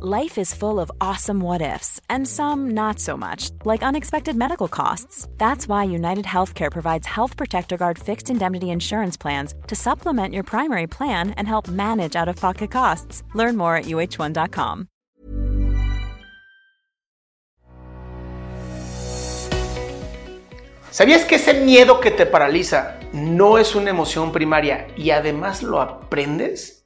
Life is full of awesome what ifs, and some not so much, like unexpected medical costs. That's why United Healthcare provides Health Protector Guard fixed indemnity insurance plans to supplement your primary plan and help manage out of pocket costs. Learn more at uh1.com. ¿Sabías que ese miedo que te paraliza no es una emoción primaria y además lo aprendes?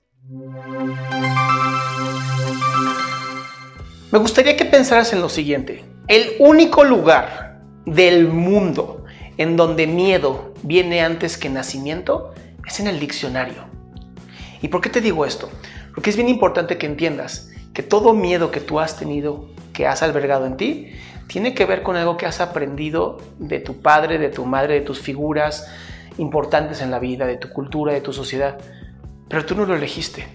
Me gustaría que pensaras en lo siguiente. El único lugar del mundo en donde miedo viene antes que nacimiento es en el diccionario. ¿Y por qué te digo esto? Porque es bien importante que entiendas que todo miedo que tú has tenido, que has albergado en ti, tiene que ver con algo que has aprendido de tu padre, de tu madre, de tus figuras importantes en la vida, de tu cultura, de tu sociedad. Pero tú no lo elegiste.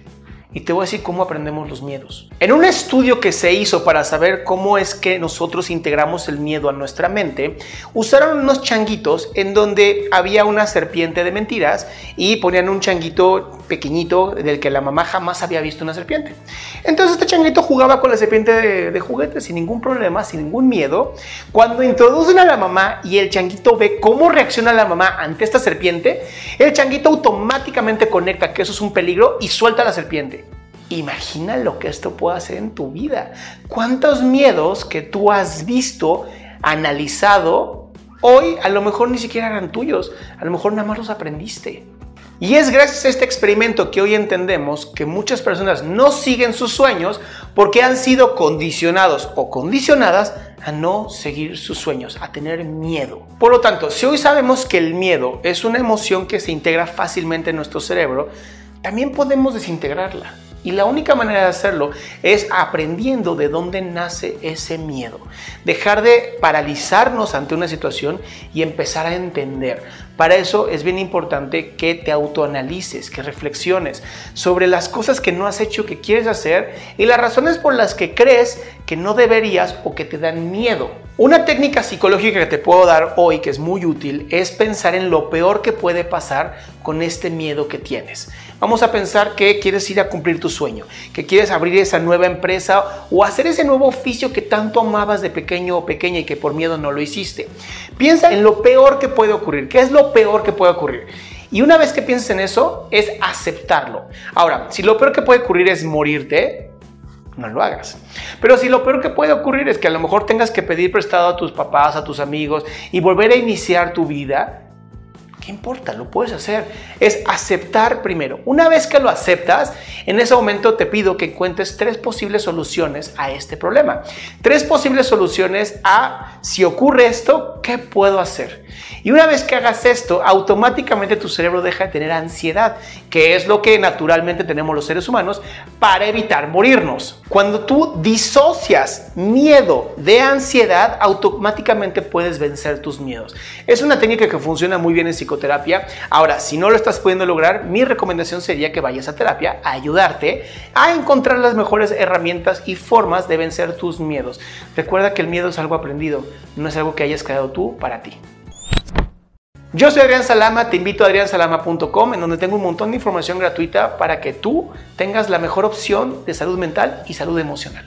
Y te voy a decir cómo aprendemos los miedos. En un estudio que se hizo para saber cómo es que nosotros integramos el miedo a nuestra mente, usaron unos changuitos en donde había una serpiente de mentiras y ponían un changuito pequeñito del que la mamá jamás había visto una serpiente. Entonces este changuito jugaba con la serpiente de, juguete sin ningún problema, sin ningún miedo. Cuando introducen a la mamá y el changuito ve cómo reacciona la mamá ante esta serpiente, el changuito automáticamente conecta que eso es un peligro y suelta a la serpiente. Imagina lo que esto puede hacer en tu vida. ¿Cuántos miedos que tú has visto, analizado, hoy a lo mejor ni siquiera eran tuyos? A lo mejor nada más los aprendiste. Y es gracias a este experimento que hoy entendemos que muchas personas no siguen sus sueños porque han sido condicionados o condicionadas a no seguir sus sueños, a tener miedo. Por lo tanto, si hoy sabemos que el miedo es una emoción que se integra fácilmente en nuestro cerebro, también podemos desintegrarla. Y la única manera de hacerlo es aprendiendo de dónde nace ese miedo. Dejar de paralizarnos ante una situación y empezar a entender. Para eso es bien importante que te autoanalices, que reflexiones sobre las cosas que no has hecho, que quieres hacer y las razones por las que crees que no deberías o que te dan miedo. Una técnica psicológica que te puedo dar hoy que es muy útil es pensar en lo peor que puede pasar con este miedo que tienes. Vamos a pensar que quieres ir a cumplir tu sueño, que quieres abrir esa nueva empresa o hacer ese nuevo oficio que tanto amabas de pequeño o pequeña y que por miedo no lo hiciste. Piensa en lo peor que puede ocurrir. ¿Qué es lo peor que puede ocurrir? Y una vez que pienses en eso, es aceptarlo. Ahora, si lo peor que puede ocurrir es morirte, no lo hagas. Pero si lo peor que puede ocurrir es que a lo mejor tengas que pedir prestado a tus papás, a tus amigos y volver a iniciar tu vida, ¿qué importa? Lo puedes hacer. Es aceptar primero. Una vez que lo aceptas, en ese momento te pido que encuentres tres posibles soluciones a este problema. Tres posibles soluciones a si ocurre esto, ¿qué puedo hacer? Y una vez que hagas esto, automáticamente tu cerebro deja de tener ansiedad, que es lo que naturalmente tenemos los seres humanos para evitar morirnos. Cuando tú disocias miedo de ansiedad, automáticamente puedes vencer tus miedos. Es una técnica que funciona muy bien en psicoterapia. Ahora, si no lo estás pudiendo lograr, mi recomendación sería que vayas a terapia a ayudarte a encontrar las mejores herramientas y formas de vencer tus miedos. Recuerda que el miedo es algo aprendido, no es algo que hayas creado tú para ti. Yo soy Adrián Salama, te invito a adriansalama.com en donde tengo un montón de información gratuita para que tú tengas la mejor opción de salud mental y salud emocional.